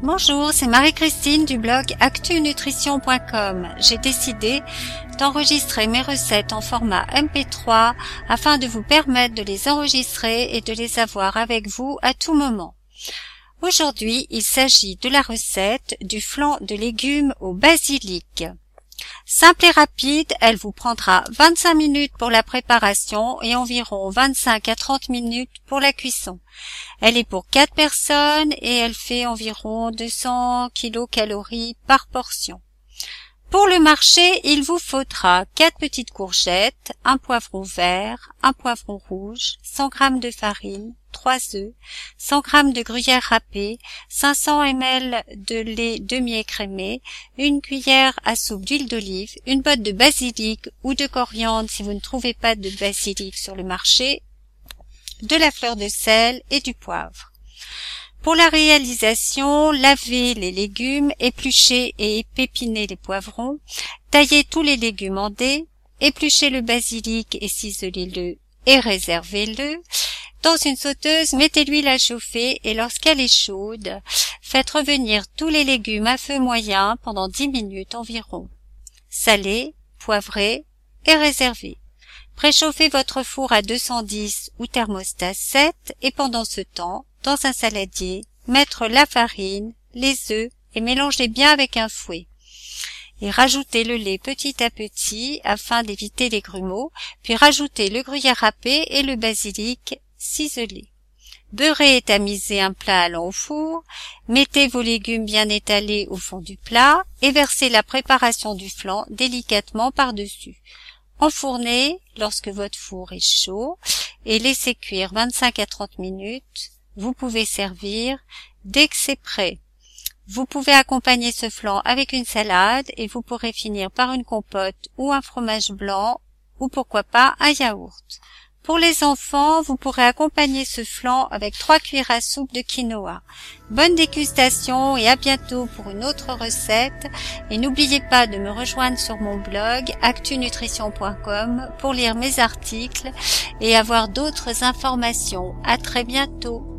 Bonjour, c'est Marie-Christine du blog actunutrition.com. J'ai décidé d'enregistrer mes recettes en format MP3 afin de vous permettre de les enregistrer et de les avoir avec vous à tout moment. Aujourd'hui, il s'agit de la recette du flan de légumes au basilic. Simple et rapide, elle vous prendra 25 minutes pour la préparation et environ 25 à 30 minutes pour la cuisson. Elle est pour 4 personnes et elle fait environ 200 kcal par portion. Pour le marché, il vous faudra 4 petites courgettes, un poivron vert, un poivron rouge, 100 g de farine, 3 œufs, 100 g de gruyère râpée, 500 ml de lait demi-écrémé, une cuillère à soupe d'huile d'olive, une botte de basilic ou de coriandre si vous ne trouvez pas de basilic sur le marché, de la fleur de sel et du poivre. Pour la réalisation, lavez les légumes, épluchez et épépinez les poivrons, taillez tous les légumes en dés, épluchez le basilic et ciselez-le et réservez-le. Dans une sauteuse, mettez l'huile à chauffer et lorsqu'elle est chaude, faites revenir tous les légumes à feu moyen pendant 10 minutes environ. Salez, poivrez et réservez. Préchauffez votre four à 210 ou thermostat 7 et pendant ce temps, dans un saladier, mettre la farine, les œufs et mélanger bien avec un fouet. Et rajoutez le lait petit à petit afin d'éviter les grumeaux, puis rajoutez le gruyère râpé et le basilic ciselé. Beurrez et tamisez un plat allant au four, mettez vos légumes bien étalés au fond du plat et versez la préparation du flan délicatement par-dessus. Enfournez lorsque votre four est chaud et laissez cuire 25 à 30 minutes. Vous pouvez servir dès que c'est prêt. Vous pouvez accompagner ce flan avec une salade et vous pourrez finir par une compote ou un fromage blanc ou pourquoi pas un yaourt. Pour les enfants, vous pourrez accompagner ce flan avec trois cuillères à soupe de quinoa. Bonne dégustation et à bientôt pour une autre recette. Et n'oubliez pas de me rejoindre sur mon blog actunutrition.com pour lire mes articles et avoir d'autres informations. À très bientôt.